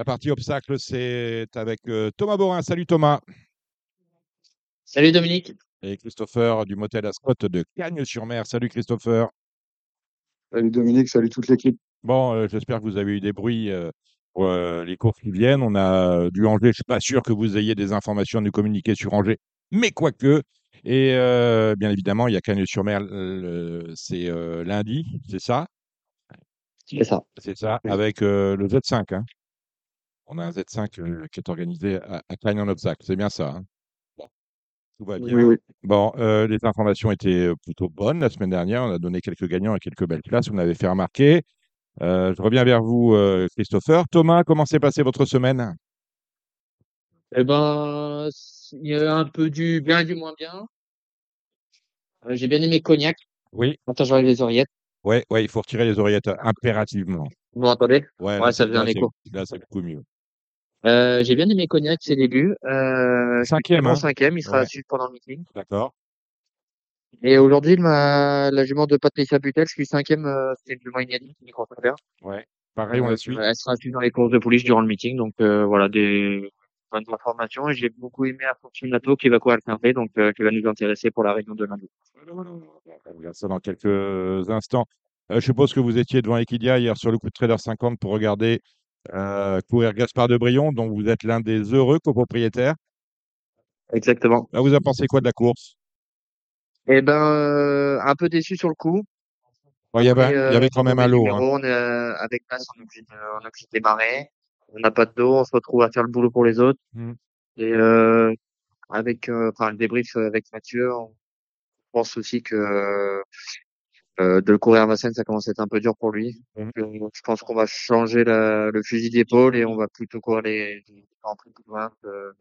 La partie obstacle, c'est avec euh, Thomas Borin. Salut Thomas. Salut Dominique. Et Christopher du motel Ascot de Cagnes-sur-Mer. Salut Christopher. Salut Dominique, salut toute l'équipe. Bon, euh, j'espère que vous avez eu des bruits euh, pour euh, les courses qui viennent. On a du Angers. Je ne suis pas sûr que vous ayez des informations à nous communiquer sur Angers, mais quoique. Et euh, bien évidemment, il y a Cagnes-sur-Mer, euh, c'est euh, lundi, c'est ça? C'est ça. C'est ça, avec euh, le Z5. hein. On a un Z5 euh, qui est organisé à, à obstacle. C'est bien ça. hein? Bon, tout va bien. Oui, oui. Bon, euh, les informations étaient euh, plutôt bonnes la semaine dernière. On a donné quelques gagnants et quelques belles places. Vous m'avez fait remarquer. Euh, je reviens vers vous, Christopher. Thomas, comment s'est passée votre semaine? Eh ben, il y a un peu du bien et du moins bien. J'ai bien aimé Cognac. Oui, Attends, j'enlève les oreillettes. ouais, ouais, il faut retirer les oreillettes impérativement. Vous m'entendez? Ouais, Ouais, ça faisait un écho. Là, c'est beaucoup mieux. Euh, j'ai bien aimé Cognac, ses débuts. Euh, Cinquième, mon hein cinquième, il sera Ouais. à suivre pendant le meeting. D'accord. Et aujourd'hui, ma, la jument de Patricia Butel, qui est cinquième, euh, c'est une jument inédite, qui croit très bien. Ouais. Pareil, on la Euh, suit. Elle sera suivie dans les courses de police durant le meeting. Donc, euh, voilà, des bonnes informations. Et j'ai beaucoup aimé Fortunato qui va courir le donc, euh, qui va nous intéresser pour la réunion de lundi. On regarde ça dans quelques instants. Euh, je suppose que vous étiez devant Equidia hier sur le coup de Trader 50 pour regarder euh, courir Gaspard de Brion, dont vous êtes l'un des heureux copropriétaires. Exactement. Là, vous avez pensé quoi de la course? Eh ben, euh, un peu déçu sur le coup. Il, y y avait quand même un lot. hein. numéro, on est, euh, avec place, on est obligé de, démarrer. On n'a pas de dos, on se retrouve à faire le boulot pour les autres. Mm. Et euh, avec, euh, enfin, le débrief avec Mathieu, on pense aussi que euh, de le courir à Vincennes, ça commence à être un peu dur pour lui. Mm. Donc, euh, je pense qu'on va changer la, le fusil d'épaule et on va plutôt courir les, les Grands Prix de Reims, euh,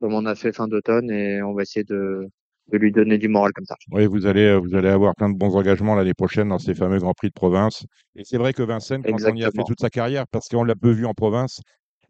comme on a fait fin d'automne et on va essayer de, de lui donner du moral comme ça. Oui, vous allez, vous allez avoir plein de bons engagements l'année prochaine dans ces fameux Grands Prix de province. Et c'est vrai que Vincennes, quand on y a fait toute sa carrière, parce qu'on l'a peu vu en province,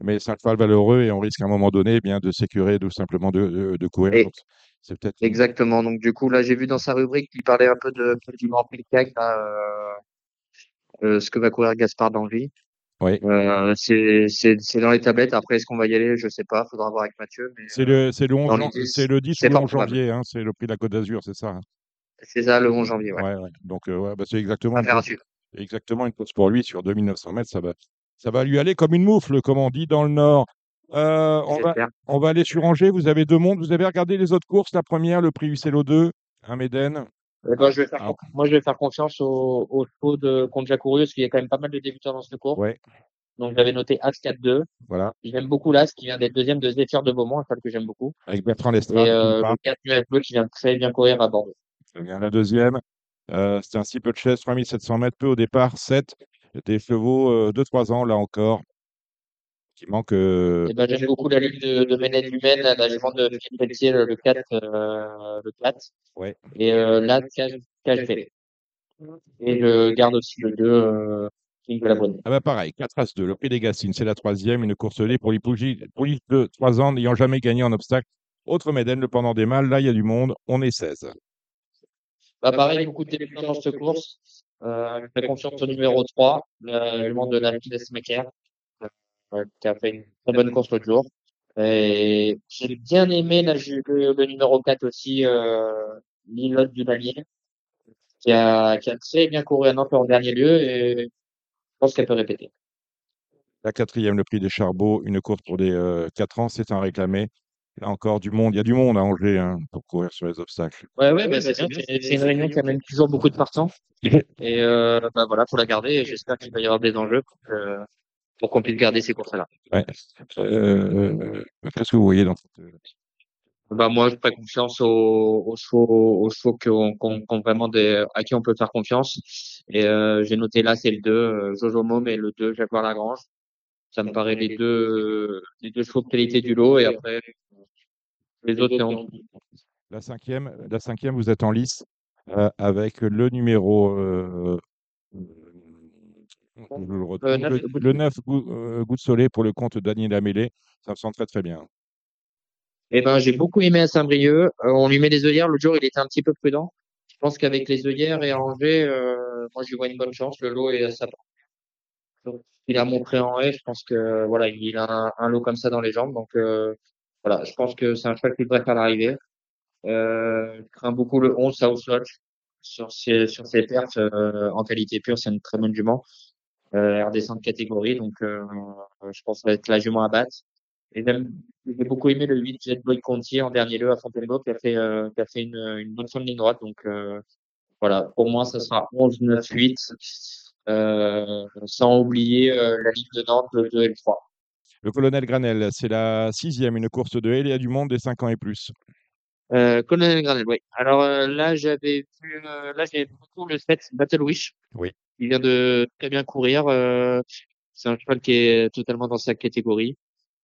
mais c'est un cheval valeureux et on risque à un moment donné eh bien, de sécurer tout simplement de, de, de courir. C'est peut-être Exactement. Donc du coup, là, j'ai vu dans sa rubrique qu'il parlait un peu de du Grand Prix euh, euh, ce que va courir Gaspard d'Angely. Oui. Euh, c'est dans les tablettes. Après, est-ce qu'on va y aller? Je sais pas. Faudra voir avec Mathieu. C'est le, c'est le 11 dans jan- l'idée, c'est le 10 c'est ou le pas 11 probable. janvier, hein, c'est le prix de la Côte d'Azur, c'est ça. hein c'est ça le 11 janvier. Ouais. Ouais, ouais. Donc, euh, ouais, bah, c'est exactement une, exactement une course pour lui sur 2900 mètres. Ça va, ça va lui aller comme une moufle, comme on dit dans le Nord. Euh, on, va, on va aller sur Angers. Vous avez deux mondes. Vous avez regardé les autres courses. La première, le prix UCLO 2, un Méden. Eh ben, je vais faire, Ah. moi, je vais faire confiance au, au chevaux de contre Jacourus, parce qu'il y a quand même pas mal de débutants dans ce cours. Ouais, Donc, j'avais noté As 4-2. voilà. J'aime beaucoup l'As, qui vient d'être deuxième de Zéphyr de Beaumont, un cheval que j'aime beaucoup. Avec Bertrand Et Lestrade. qui euh, le 4 Nuage Bleu, qui vient très bien courir à Bordeaux. Bien. La deuxième, euh, c'était un six peu de chaise, 3700 mètres, peu au départ, 7. Des chevaux de 3 ans, là encore, qui manquent. Eh ben, j'aime beaucoup la lutte de, de Ménel Humaine, la, la jument de Philippe Pelletier, le, le 4, euh, le 4. Ouais. Et là, Cage Et je garde aussi le 2, euh, King de la Bonne. Ah bah pareil, 4 As 2, le prix des Gassines, c'est la troisième, une course lait pour les poulies poulies de 3 ans n'ayant jamais gagné en obstacle. Autre Méden, le pendant des mâles, là il y a du monde, on est 16. Bah, pareil, beaucoup de débutants dans cette course. Euh, je fais confiance au numéro 3, le jument de la Fides Macaire, euh, qui a fait une très bonne course l'autre jour. Et j'ai bien aimé la, le, le numéro 4 aussi, euh, Lilotte du qui a, qui a très bien couru à Nantes en dernier lieu et je pense qu'elle peut répéter. La quatrième, le prix des Charbot, une course pour des 4 ans, c'est un réclamé. Là encore du monde, il y a du monde à Angers hein, pour courir sur les obstacles. Ouais, ouais, bah, c'est bien. C'est c'est une réunion qui amène toujours beaucoup de partants. Et euh, bah, voilà, faut la garder et j'espère qu'il va y avoir des enjeux pour que- pour qu'on puisse garder ces courses-là. Ouais. Euh, Qu'est-ce que vous voyez dans cette... euh, Bah, moi, je fais confiance aux, aux chevaux, aux chevaux ont- qui ont vraiment des, à qui on peut faire confiance. Et euh, j'ai noté là, c'est le 2, euh, Jojo Mom et le 2, Jaguar Lagrange. Ça me paraît les deux, les deux chevaux de qualité du lot. Et après, les autres, c'est en La cinquième, la cinquième, vous êtes en lice euh, avec le numéro. euh, je le retrouve, Euh, le, Goût de le Soleil. 9, Goût, euh, Goût de Soleil pour le compte Daniel Amélé. Ça me sent très très bien. Eh ben, j'ai beaucoup aimé à Saint-Brieuc. Euh, on lui met des œillères. L'autre jour, il était un petit peu prudent. Je pense qu'avec les œillères et Angers, euh, moi, je lui vois une bonne chance. Le lot est à sa il a montré en haie, je pense que voilà, il a un, un lot comme ça dans les jambes. Donc euh, voilà, je pense que c'est un cheval qui devrait faire l'arrivée. Euh, je crains beaucoup le 11 South Lodge sur ses sur ses pertes euh, en qualité pure, c'est une très bonne jument. Euh, elle redescend de catégorie, donc euh, je pense que ça va être la jument à battre. Et même, j'ai beaucoup aimé le 8 Jet Boy Contier en dernier lieu à Fontainebleau qui a fait euh, qui a fait une, une bonne fin de ligne droite. Donc euh, voilà, pour moi, ça sera 11, 9, 8. Euh, sans oublier euh, la ligne de Nantes, le 2 et le 3. Le colonel Granel, c'est la sixième, une course de haie, il y a du monde des 5 ans et plus. Euh, Colonel Granel, oui. Alors euh, là, j'avais vu, euh, là, j'ai beaucoup le 7 Battle Wish. Oui. Il vient de très bien courir. euh, c'est un cheval qui est totalement dans sa catégorie.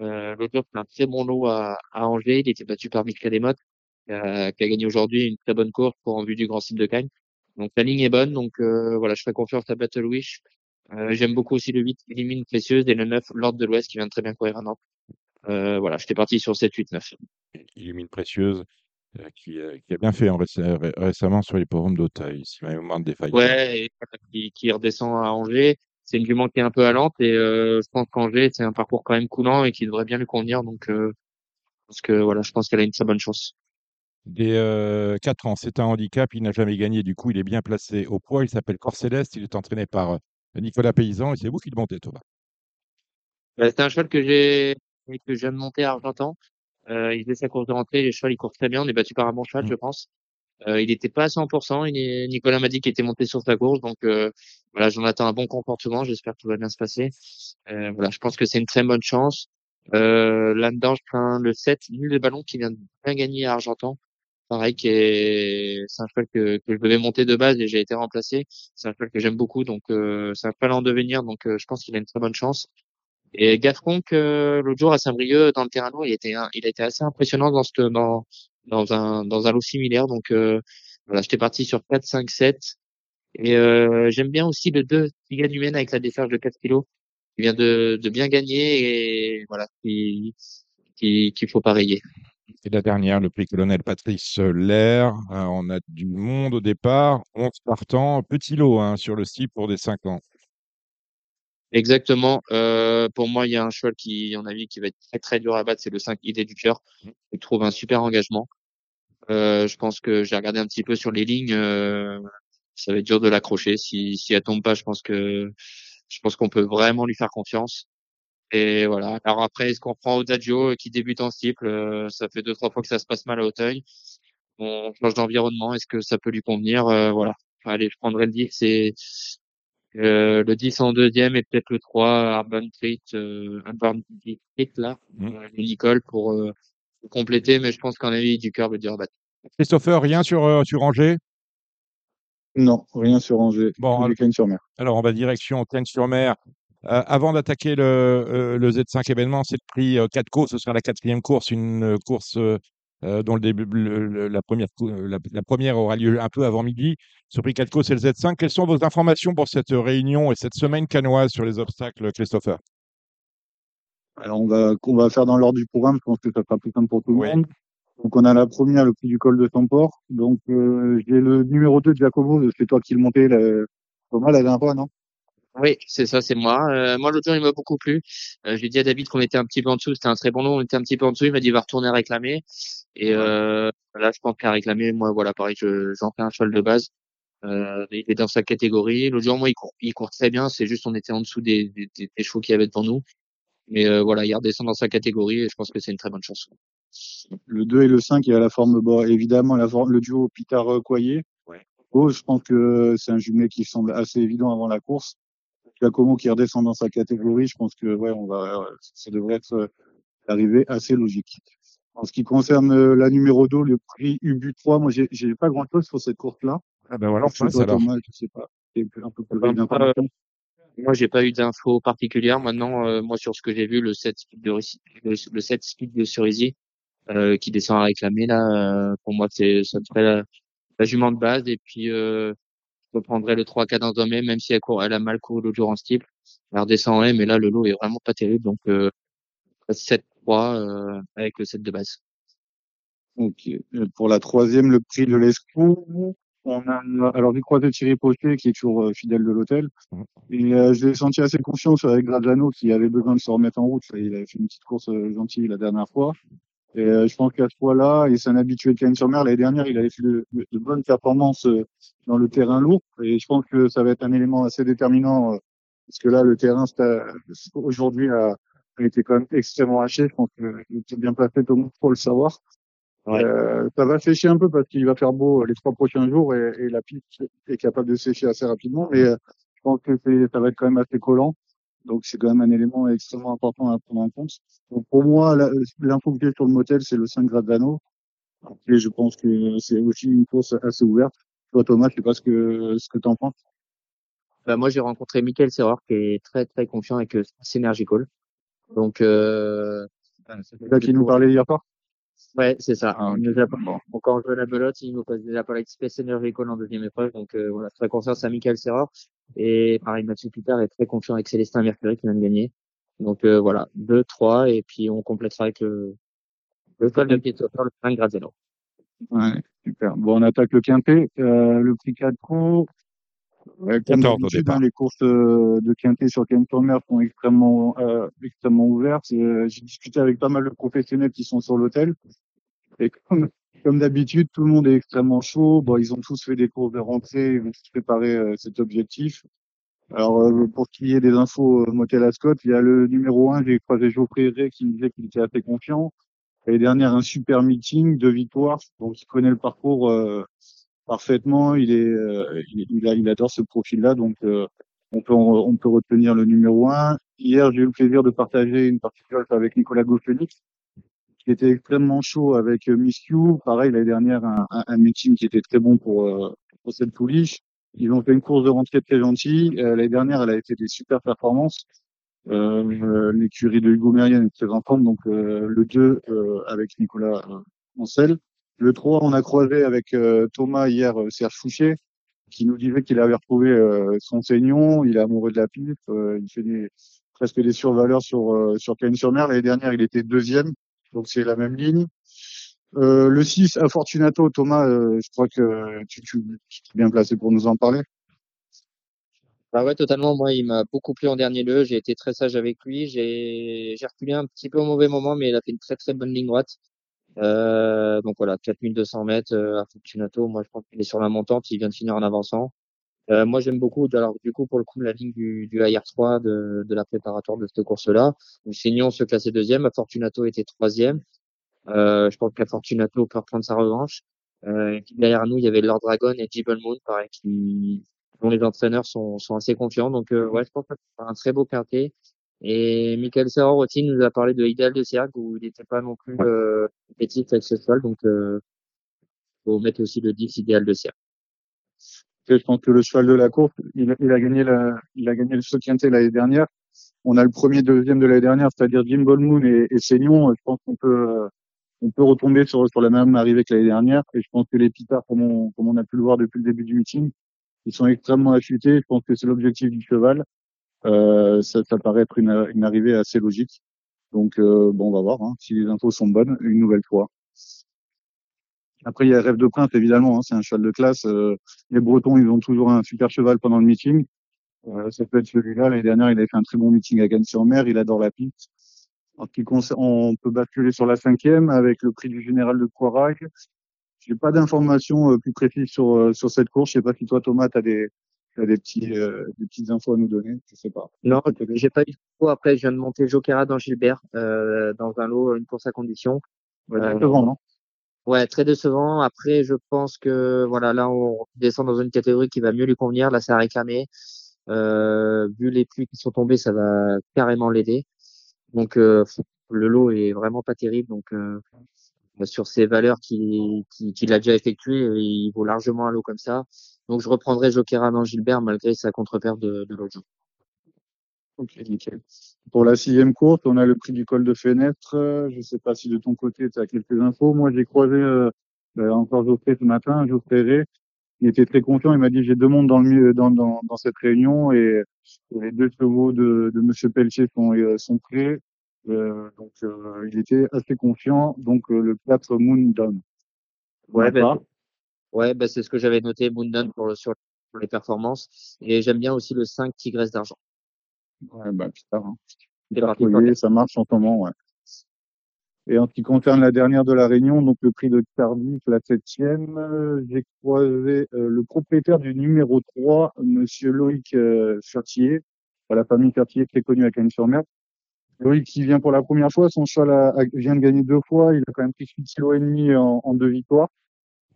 Euh, L'autre jour, c'est un très bon lot à, à Angers. Il était battu par qui a, qui a gagné aujourd'hui une très bonne course pour en vue du Grand Site de Cagnes. Donc la ligne est bonne. Donc euh, voilà, je fais confiance à Battle Wish. Euh, J'aime beaucoup aussi le 8 Élimine Précieuse et le 9 L'Ordre de l'Ouest qui vient de très bien courir à Nantes. Euh, voilà, j'étais parti sur 7, 8, 9. Illumine Précieuse, euh, qui, euh, qui a bien fait en réc- ré- récemment sur les forums d'Auteuil, si ma mémoire ne défaille. Ouais, et qui, qui redescend à Angers. C'est une jument qui est un peu allante et euh, je pense qu'Angers, c'est un parcours quand même coulant et qui devrait bien lui convenir. Donc, euh, parce que voilà, je pense qu'elle a une très bonne chance. Des euh, 4 ans, c'est un handicap, il n'a jamais gagné, du coup il est bien placé au poids, il s'appelle Corcéleste, il est entraîné par euh, Nicolas Paysan, et c'est vous qui le montez, Thomas. Bah, c'est un cheval que j'ai que je viens de monter à Argentan. Euh, il faisait sa course de rentrée, les chevals, il court très bien. On est battu par un bon cheval, Mm. je pense. Euh, il n'était pas à 100%. Il est, Nicolas m'a dit qu'il était monté sur sa course. Donc, euh, voilà, j'en attends un bon comportement. J'espère que tout va bien se passer. Euh, voilà, je pense que c'est une très bonne chance. Euh, là-dedans, je prends le 7, Nul de ballon, qui vient de bien gagner à Argentan. Pareil, qui est, c'est un cheval que, que je devais monter de base et j'ai été remplacé. C'est un cheval que j'aime beaucoup. Donc, euh, c'est un cheval en devenir. Donc, euh, je pense qu'il a une très bonne chance. Et Gasconque, euh, l'autre jour à Saint-Brieuc, dans le terrain lourd, il était, il a été assez impressionnant dans ce, dans, dans un, dans un lot similaire. Donc, euh, voilà, j'étais parti sur 4, 5, 7. Et, euh, j'aime bien aussi le 2, Tiga du Maine avec la décharge de 4 kilos. Il vient de, de bien gagner et voilà, qui, qui, qu'il faut pas rayer. Et la dernière, le prix colonel Patrice Lair, euh, on a du monde au départ, 11 partants, petit lot hein, sur le style pour des 5 ans. Exactement. Euh, pour moi, il y a un cheval qui, mon avis, qui va être très très dur à battre, c'est le 5 Idée du cœur. Il trouve un super engagement. Euh, je pense que j'ai regardé un petit peu sur les lignes. euh, ça va être dur de l'accrocher. Si, si elle tombe pas, je pense que je pense qu'on peut vraiment lui faire confiance. Et voilà. Alors après, est-ce qu'on prend Odadjo euh, qui débute en cycle euh, Ça fait deux trois fois que ça se passe mal à Auteuil. On change d'environnement. Est-ce que ça peut lui convenir Euh, Voilà. Allez, je prendrai le 10. C'est euh, le 10 en deuxième et peut-être le 3 Urban Treat, euh, Urban Treat là, Mm. euh, le Nicole pour euh, compléter. Mais je pense qu'en avis du cœur veut dire battre. Christopher, rien sur, euh, sur Angers? Non, rien sur Angers. Bon, alors- du Cagnes-sur-Mer. Alors, on va direction Cagnes-sur-Mer. Euh, avant d'attaquer le, euh, le Z5 événement, c'est le prix euh, 4Co. Ce sera la quatrième course, une euh, course euh, euh, dont le début, le- la, première, euh, la, la première aura lieu un peu avant midi. Ce prix 4Co, c'est le Z5. Quelles sont vos informations pour cette réunion et cette semaine canoise sur les obstacles, Christopher? Alors, on va, on va faire dans l'ordre du programme. Je pense que ça sera plus simple pour tout le Oui. monde. Donc, on a la première, le prix du col de Samport. Donc, euh, j'ai le numéro 2 de Giacomo. C'est toi qui le montais, la... Thomas, la dernière fois, non? Oui, c'est ça, c'est moi. Euh, moi, l'autre jour, il m'a beaucoup plu. Euh, j'ai dit à David qu'on était un petit peu en dessous. C'était un très bon lot. On était un petit peu en dessous. Il m'a dit, va retourner réclamer. Et euh, là, je pense qu'à réclamer, moi, voilà, pareil, je, j'en fais un cheval de base. Euh, il est dans sa catégorie. L'autre jour, moi, il court, il court très bien. C'est juste, on était en dessous des, des, des, des chevaux qu'il y avait devant nous. Mais euh, voilà, il redescend dans sa catégorie et je pense que c'est une très bonne chance. Le 2 et le 5, il y a la forme, bon, évidemment, la forme, le duo Pitard-Coyer. Ouais. Oh, je pense que c'est un jumelé qui semble assez évident avant la course. Giacomo qui redescend dans sa catégorie, je pense que, ouais, on va, ça devrait être euh, l'arrivée assez logique. En ce qui concerne euh, la numéro 2, le prix UBU 3, moi, j'ai, j'ai pas grand chose sur cette course-là. Ah ben voilà, Je sais passe pas, alors. Thomas, je sais pas. Un peu plus Ben, d'informations? Moi, j'ai pas eu d'infos particulières. Maintenant, euh, moi, sur ce que j'ai vu, le 7 speed de le, le 7 speed de Cerisier, euh, qui descend à réclamer, là, euh, pour moi, c'est, ça serait la, la jument de base. Et puis, euh, je reprendrai le 3 cadence d'homme, même si elle, court, elle a mal couru l'autre jour en steeple. Elle redescend en M, mais là, le lot est vraiment pas terrible. Donc, euh, 7-3, euh, avec le 7 de base. Ok. Euh, Pour la troisième, le prix de l'Escou, On a, alors j'ai croisé Thierry Pochet qui est toujours euh, fidèle de l'hôtel. Et euh, je l'ai senti assez confiant avec Graziano qui avait besoin de se remettre en route. Il avait fait une petite course euh, gentille la dernière fois. Et euh, je pense qu'à ce fois-là, il s'est un habitué de Cannes-sur-Mer. L'année dernière, il avait fait de, de bonnes performances euh, dans le terrain lourd. Et je pense que ça va être un élément assez déterminant euh, parce que là, le terrain c'est, aujourd'hui a, a été quand même extrêmement haché. Je pense qu'il était bien placé tout le monde pour le savoir. Ouais. Euh, ça va sécher un peu parce qu'il va faire beau les trois prochains jours et, et la piste est capable de sécher assez rapidement. Mais euh, je pense que c'est, ça va être quand même assez collant. Donc c'est quand même un élément extrêmement important à prendre en compte. Donc pour moi, la- l'info que j'ai sur le motel, c'est le 5 Graziano. Et je pense que c'est aussi une course assez ouverte. Toi Thomas, je sais pas ce que ce que t'en penses. Bah, moi, j'ai rencontré Michael Serror qui est très très confiant avec euh, Synergy Call. Donc, euh, C'est là qui nous parlait hier soir. Ouais, c'est ça. Ah. Il nous a Bon. joue à la belote, il nous passe déjà par Energy Call en deuxième épreuve. Donc euh, voilà, très confiance à Michael Serror. Et pareil, Mathieu Pitard est très confiant avec Célestin Mercury qui vient de gagner. Donc euh, voilà, 2, 3, et puis on complétera avec le, le sol de Pietro, le 5 Graziano. Ouais, super. Bon, on attaque le quintet, euh, le prix 4 roues. Comme 14 au d'habitude, hein, les courses euh, de quintet sur Cannes-sur-Mer sont extrêmement, euh, extrêmement ouvertes. Euh, J'ai discuté avec pas mal de professionnels qui sont sur l'hôtel. Et comme, comme d'habitude, tout le monde est extrêmement chaud. Bon, ils ont tous fait des courses de rentrée, ils ont tous préparé euh, cet objectif. Alors, euh, pour qu'il y ait des infos euh, Motel Ascot, il y a le numéro 1, j'ai croisé Geoffrey Ray qui me disait qu'il était assez confiant. L'année dernière, un super meeting, deux victoires. Donc, il connaît le parcours parfaitement. Il est, euh, il, il adore ce profil-là. Donc, euh, on peut, on peut retenir le numéro 1. Hier, j'ai eu le plaisir de partager une partie golf avec Nicolas Gauffenix, qui était extrêmement chaud avec euh, Miss You. Pareil, l'année dernière, un, un, un meeting qui était très bon pour, euh, pour cette pouliche. Ils ont fait une course de rentrée très gentille. Euh, l'année dernière, elle a été des super performances. Euh, L'écurie de Hugo Mérienne est très en forme, donc le 2 euh, avec Nicolas Ancel. Le 3, on a croisé avec euh, Thomas hier euh, Serge Fouché, qui nous disait qu'il avait retrouvé euh, son saignon, il est amoureux de la euh, il fait des, presque des survaleurs sur sur Cannes-sur-Mer. L'année dernière, il était deuxième, donc c'est la même ligne. Euh, le 6, à Fortunato, Thomas, euh, je crois que tu, tu, tu es bien placé pour nous en parler. Bah ouais, totalement. Moi, il m'a beaucoup plu en dernier lieu. J'ai été très sage avec lui. J'ai reculé un petit peu au mauvais moment, mais il a fait une très très bonne ligne droite. Euh, donc voilà, 4200 mètres euh, à Fortunato. Moi, je pense qu'il est sur la montante. Il vient de finir en avançant. Euh, moi, j'aime beaucoup. Alors, du coup, pour le coup, la ligne du, du IR3 de, de la préparatoire de cette course-là. Seignon se classait deuxième. A Fortunato était troisième. Euh, je pense qu'à Fortunato peut reprendre sa revanche. Euh, derrière nous, il y avait Lord Dragon et Jibble Moon, pareil, qui, dont les entraîneurs sont, sont assez confiants. Donc, euh, ouais, je pense que c'est un très beau quintet. Et Michael Serror aussi nous a parlé de Idéal de Cercle où il n'était pas non plus euh, compétitif avec ce cheval. Donc, euh, faut mettre aussi le 10 Idéal de Cercle. Je pense que le cheval de la course, il, a- il a gagné la, il a gagné le l'année dernière. On a le premier, deuxième de l'année dernière, c'est-à-dire Jim Moon et, et Seignon. Je pense qu'on peut, euh, on peut retomber sur, sur la même arrivée que l'année dernière. Et je pense que les pitards, comme on, comme on a pu le voir depuis le début du meeting, ils sont extrêmement affûtés. Je pense que c'est l'objectif du cheval. Euh, ça, ça paraît être une, une arrivée assez logique. Donc, euh, bon, on va voir hein, si les infos sont bonnes une nouvelle fois. Après, il y a Rêve de Prince, évidemment. hein, c'est un cheval de classe. Euh, les Bretons, ils ont toujours un super cheval pendant le meeting. Euh, ça peut être celui-là. L'année dernière, il avait fait un très bon meeting à Cannes-sur-Mer. Il adore la piste. En ce qui concerne, on peut basculer sur la cinquième avec le prix du général de Coirac. J'ai pas d'informations euh, plus précises sur euh, sur cette course. Je sais pas si toi, Thomas, t'as des t'as des petits euh, des petites infos à nous donner? Je sais pas. Non, j'ai pas eu trop. Après, je viens de monter Jokera dans Gilbert, euh, dans un lot, une course à condition. Ouais, Euh, devant, non? Ouais, très décevant. Après, je pense que voilà, là, on descend dans une catégorie qui va mieux lui convenir. Là, ça a réclamé. Euh, vu les pluies qui sont tombées, ça va carrément l'aider. Donc, euh, le lot est vraiment pas terrible. Donc, euh, sur ces valeurs qu'il qui, qu'il a déjà effectuées, il vaut largement un lot comme ça. Donc, je reprendrai Jokera dans Gilbert malgré sa contre-perte de, de l'autre jour. Ok, nickel. Pour la sixième course, on a le prix du col de fenêtre. Euh, Je sais pas si de ton côté, tu as quelques infos. Moi, j'ai croisé euh, euh, encore Geoffrey ce matin, Geoffrey. Il était très confiant. Il m'a dit, j'ai deux mondes dans, le, milieu- dans, dans, dans cette réunion et les deux chevaux de, de Monsieur Pelletier sont, euh, sont prêts. Euh, donc, euh, il était assez confiant. Donc, euh, le 4 Moon Down. On Ouais, ben. Ouais, bah, c'est ce que j'avais noté, Moondown pour, le- sur, les performances. Et j'aime bien aussi le 5 Tigresse d'argent. Ouais, bah, putain, hein. C'est parti pour Cartouillé, ça marche en ce moment, ouais. Et en ce qui concerne la dernière de la Réunion, donc le prix de Cardiff, la septième, euh, j'ai croisé euh, le propriétaire du numéro 3, monsieur Loïc euh, Fertier, la famille Fertier très connue à Cagnes-sur-Mer. Loïc qui vient pour la première fois, son cheval a- a- vient de gagner deux fois, il a quand même pris 8 kg et demi en, en deux victoires.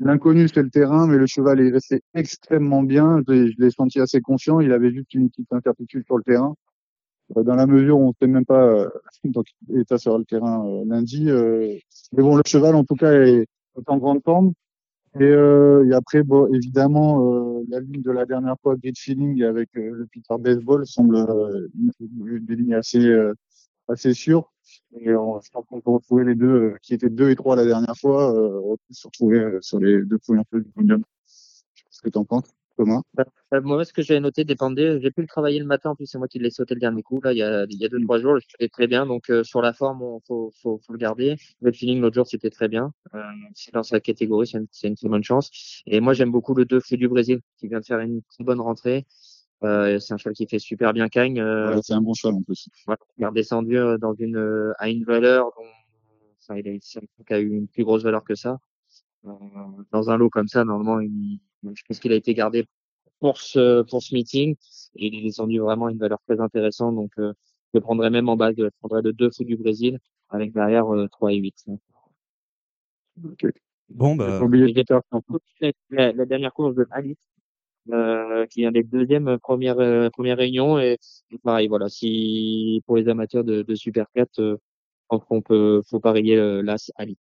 L'inconnu, c'est le terrain, mais le cheval est resté extrêmement bien. Je l'ai- senti assez confiant. Il avait juste une petite incertitude sur le terrain. Euh, Dans la mesure où on ne sait même pas euh, dans quel état sera le terrain euh, lundi. mais bon, le cheval, en tout cas, est, en grande forme. Et, euh, et après, bon, évidemment, euh, la ligne de la dernière fois, Grid Feeling avec le Peter Baseball semble une, une des lignes assez, assez sûres. Et je pense qu'on peut retrouver les deux, euh, qui étaient deux et trois la dernière fois, euh, on se retrouver euh, sur les deux premières places du podium. Je sais ce que t'en penses, Thomas. Euh, moi, ce que j'avais noté dépendait. J'ai pu le travailler le matin. En plus, c'est moi qui l'ai sauté le dernier coup. Là, il y a, il y a deux, trois jours, c'était très bien. Donc, euh, sur la forme, il faut, faut, faut le garder. Le feeling, l'autre jour, c'était très bien. Euh, c'est dans sa catégorie, c'est une, une très bonne chance. Et moi, j'aime beaucoup le 2 Flux du Brésil, qui vient de faire une très bonne rentrée. Euh, c'est un cheval qui fait super bien cagne. Euh, Ouais, c'est un bon cheval en plus. voilà, il est redescendu euh, dans une, euh, à une valeur dont, enfin, il a, eu une plus grosse valeur que ça. Euh, dans un lot comme ça, normalement, il, je pense qu'il a été gardé pour ce, pour ce meeting. Et il est descendu vraiment à une valeur très intéressante. Donc, euh, je le prendrais même en base, je prendrais le 2 fou du Brésil avec derrière euh, 3 et 8. Ok. Bon, bah, la, la dernière course de Alice, euh, qui vient d'être deuxième euh, première, euh, première réunion. Et, pareil, voilà, si pour les amateurs de, de Super 4, euh, qu'on peut, faut parier euh, l'As Alice.